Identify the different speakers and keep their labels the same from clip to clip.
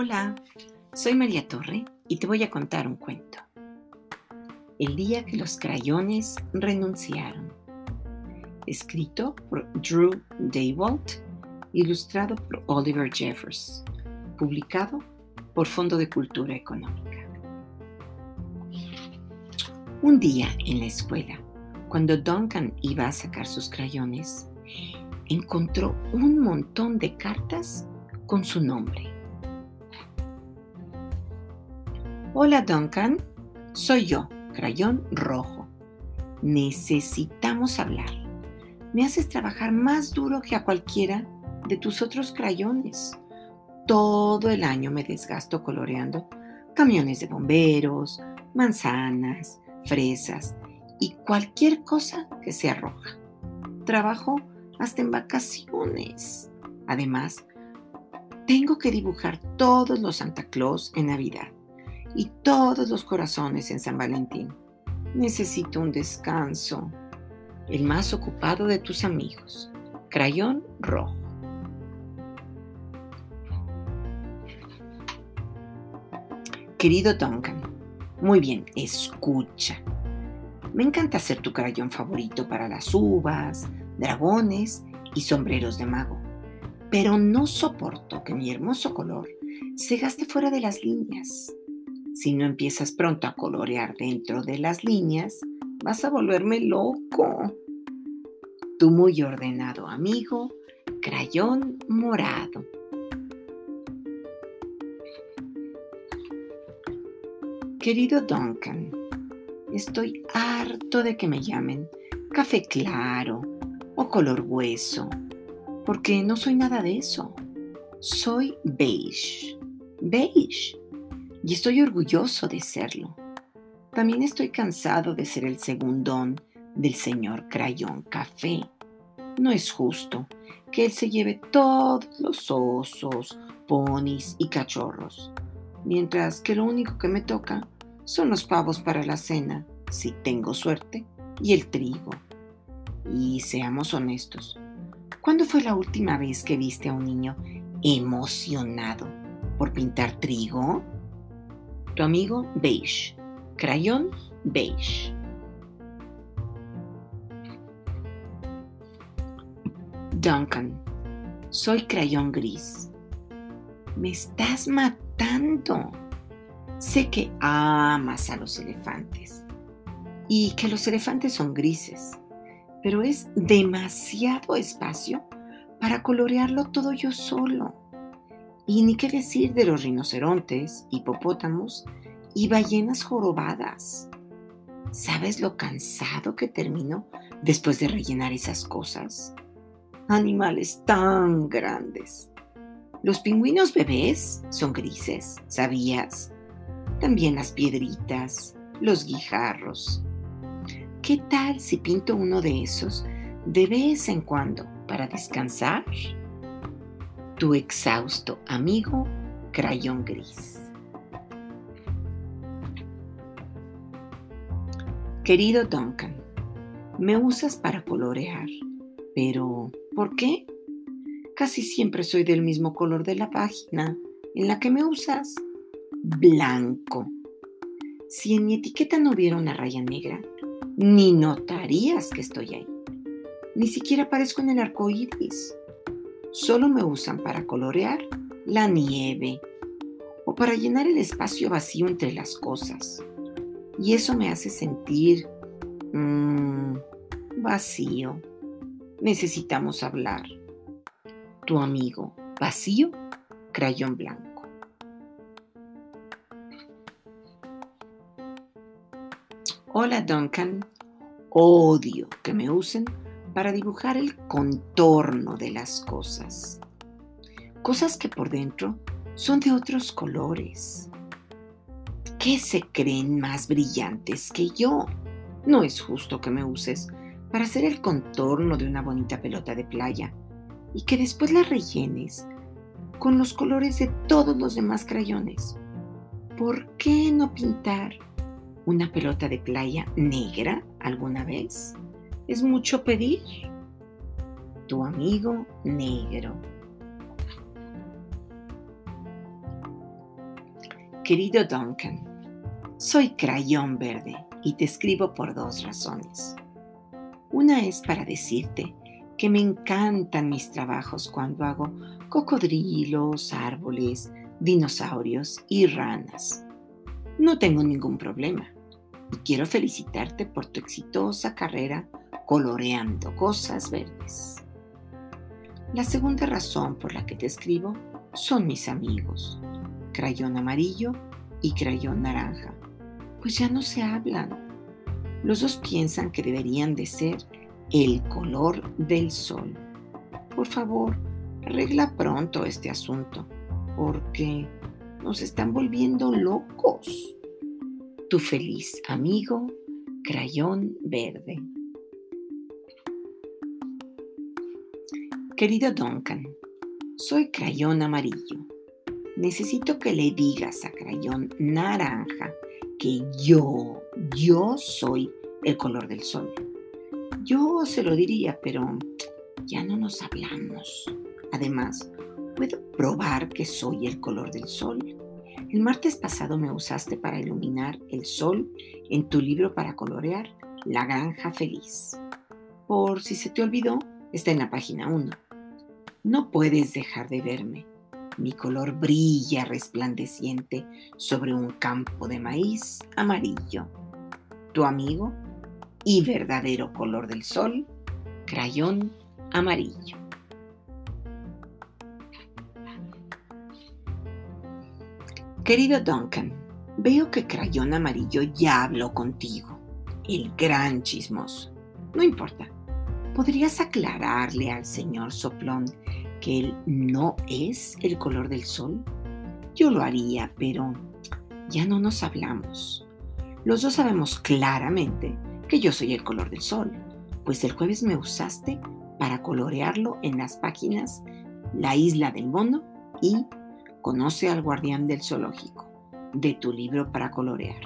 Speaker 1: Hola, soy María Torre y te voy a contar un cuento. El día que los crayones renunciaron. Escrito por Drew Daywalt, ilustrado por Oliver Jeffers, publicado por Fondo de Cultura Económica. Un día en la escuela, cuando Duncan iba a sacar sus crayones, encontró un montón de cartas con su nombre. Hola Duncan, soy yo, Crayón Rojo. Necesitamos hablar. Me haces trabajar más duro que a cualquiera de tus otros crayones. Todo el año me desgasto coloreando camiones de bomberos, manzanas, fresas y cualquier cosa que sea roja. Trabajo hasta en vacaciones. Además, tengo que dibujar todos los Santa Claus en Navidad y todos los corazones en San Valentín. Necesito un descanso. El más ocupado de tus amigos. Crayón rojo. Querido Duncan, muy bien, escucha. Me encanta ser tu crayón favorito para las uvas, dragones y sombreros de mago, pero no soporto que mi hermoso color se gaste fuera de las líneas. Si no empiezas pronto a colorear dentro de las líneas, vas a volverme loco. Tu muy ordenado amigo, crayón morado. Querido Duncan, estoy harto de que me llamen café claro, o color hueso, porque no soy nada de eso. Soy beige, beige, y estoy orgulloso de serlo. También estoy cansado de ser el segundón del señor Crayón Café. No es justo que él se lleve todos los osos, ponis y cachorros, mientras que lo único que me toca son los pavos para la cena, si tengo suerte, y el trigo. Y seamos honestos, ¿cuándo fue la última vez que viste a un niño emocionado por pintar trigo? Tu amigo beige, crayón beige. Duncan, soy crayón gris. Me estás matando. Sé que amas a los elefantes y que los elefantes son grises pero es demasiado espacio para colorearlo todo yo solo. Y ni qué decir de los rinocerontes, hipopótamos y ballenas jorobadas. ¿Sabes lo cansado que termino después de rellenar esas cosas? Animales tan grandes. Los pingüinos bebés son grises, ¿sabías? También las piedritas, los guijarros, ¿Qué tal si pinto uno de esos de vez en cuando para descansar? Tu exhausto amigo, crayón gris. Querido Duncan, me usas para colorear, pero ¿por qué? Casi siempre soy del mismo color de la página en la que me usas. Blanco. Si en mi etiqueta no hubiera una raya negra, ni notarías que estoy ahí. Ni siquiera aparezco en el arco iris. Solo me usan para colorear la nieve o para llenar el espacio vacío entre las cosas. Y eso me hace sentir mmm, vacío. Necesitamos hablar. Tu amigo, vacío, crayón blanco. Hola Duncan, odio que me usen para dibujar el contorno de las cosas. Cosas que por dentro son de otros colores. ¿Qué se creen más brillantes que yo? No es justo que me uses para hacer el contorno de una bonita pelota de playa y que después la rellenes con los colores de todos los demás crayones. ¿Por qué no pintar una pelota de playa negra alguna vez? ¿Es mucho pedir? Tu amigo negro. Querido Duncan, soy crayón verde y te escribo por dos razones. Una es para decirte que me encantan mis trabajos cuando hago cocodrilos, árboles, dinosaurios y ranas. No tengo ningún problema y quiero felicitarte por tu exitosa carrera coloreando cosas verdes. La segunda razón por la que te escribo son mis amigos, crayón amarillo y crayón naranja, pues ya no se hablan. Los dos piensan que deberían de ser el color del sol. Por favor, arregla pronto este asunto, porque nos están volviendo locos. Tu feliz amigo, Crayón Verde. Querido Duncan, soy Crayón Amarillo. Necesito que le digas a Crayón Naranja que yo, yo soy el color del sol. Yo se lo diría, pero ya no nos hablamos. Además, puedo probar que soy el color del sol. El martes pasado me usaste para iluminar el sol en tu libro para colorear La Granja Feliz. Por si se te olvidó, está en la página 1. No puedes dejar de verme. Mi color brilla resplandeciente sobre un campo de maíz amarillo. Tu amigo y verdadero color del sol, crayón amarillo. Querido Duncan, veo que Crayón Amarillo ya habló contigo, el gran chismoso. No importa, ¿podrías aclararle al señor Soplón que él no es el color del sol? Yo lo haría, pero ya no nos hablamos. Los dos sabemos claramente que yo soy el color del sol, pues el jueves me usaste para colorearlo en las páginas La isla del mono y Conoce al guardián del zoológico de tu libro para colorear.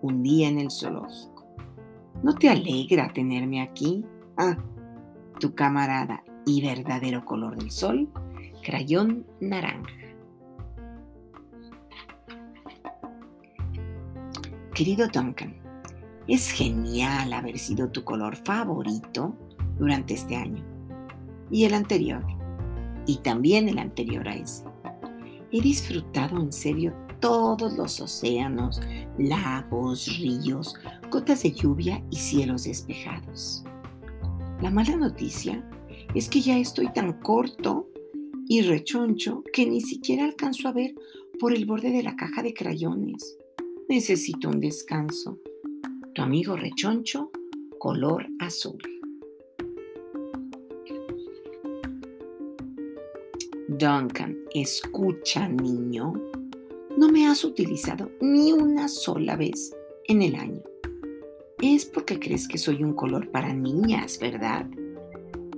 Speaker 1: Un día en el zoológico. ¿No te alegra tenerme aquí? Ah, tu camarada y verdadero color del sol, crayón naranja. Querido Duncan, es genial haber sido tu color favorito durante este año y el anterior, y también el anterior a ese. He disfrutado en serio todos los océanos, lagos, ríos, gotas de lluvia y cielos despejados. La mala noticia es que ya estoy tan corto y rechoncho que ni siquiera alcanzo a ver por el borde de la caja de crayones. Necesito un descanso tu amigo rechoncho, color azul. Duncan, escucha niño, no me has utilizado ni una sola vez en el año. Es porque crees que soy un color para niñas, ¿verdad?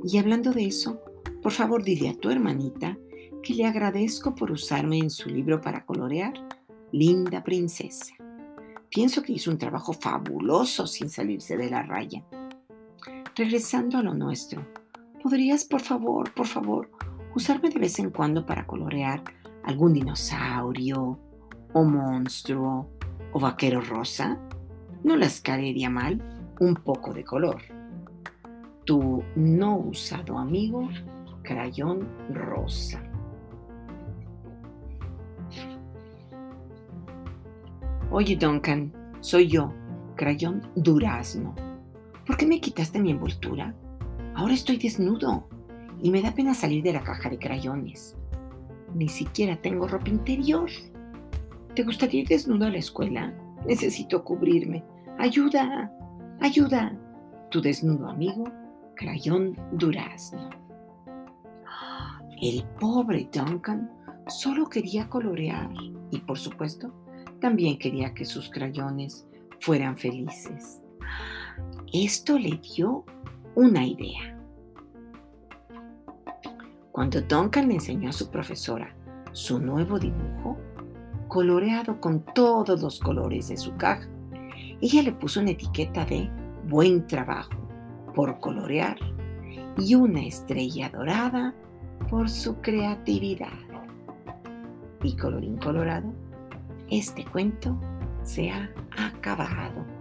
Speaker 1: Y hablando de eso, por favor dile a tu hermanita que le agradezco por usarme en su libro para colorear Linda Princesa. Pienso que hizo un trabajo fabuloso sin salirse de la raya. Regresando a lo nuestro, ¿podrías, por favor, por favor, usarme de vez en cuando para colorear algún dinosaurio, o monstruo, o vaquero rosa? No las caería mal un poco de color. Tu no usado amigo, crayón rosa. Oye, Duncan, soy yo, Crayón Durazno. ¿Por qué me quitaste mi envoltura? Ahora estoy desnudo y me da pena salir de la caja de crayones. Ni siquiera tengo ropa interior. ¿Te gustaría ir desnudo a la escuela? Necesito cubrirme. Ayuda, ayuda. Tu desnudo amigo, Crayón Durazno. El pobre Duncan solo quería colorear y, por supuesto, también quería que sus crayones fueran felices. Esto le dio una idea. Cuando Duncan le enseñó a su profesora su nuevo dibujo, coloreado con todos los colores de su caja, ella le puso una etiqueta de buen trabajo por colorear y una estrella dorada por su creatividad. Y colorín colorado, este cuento se ha acabado.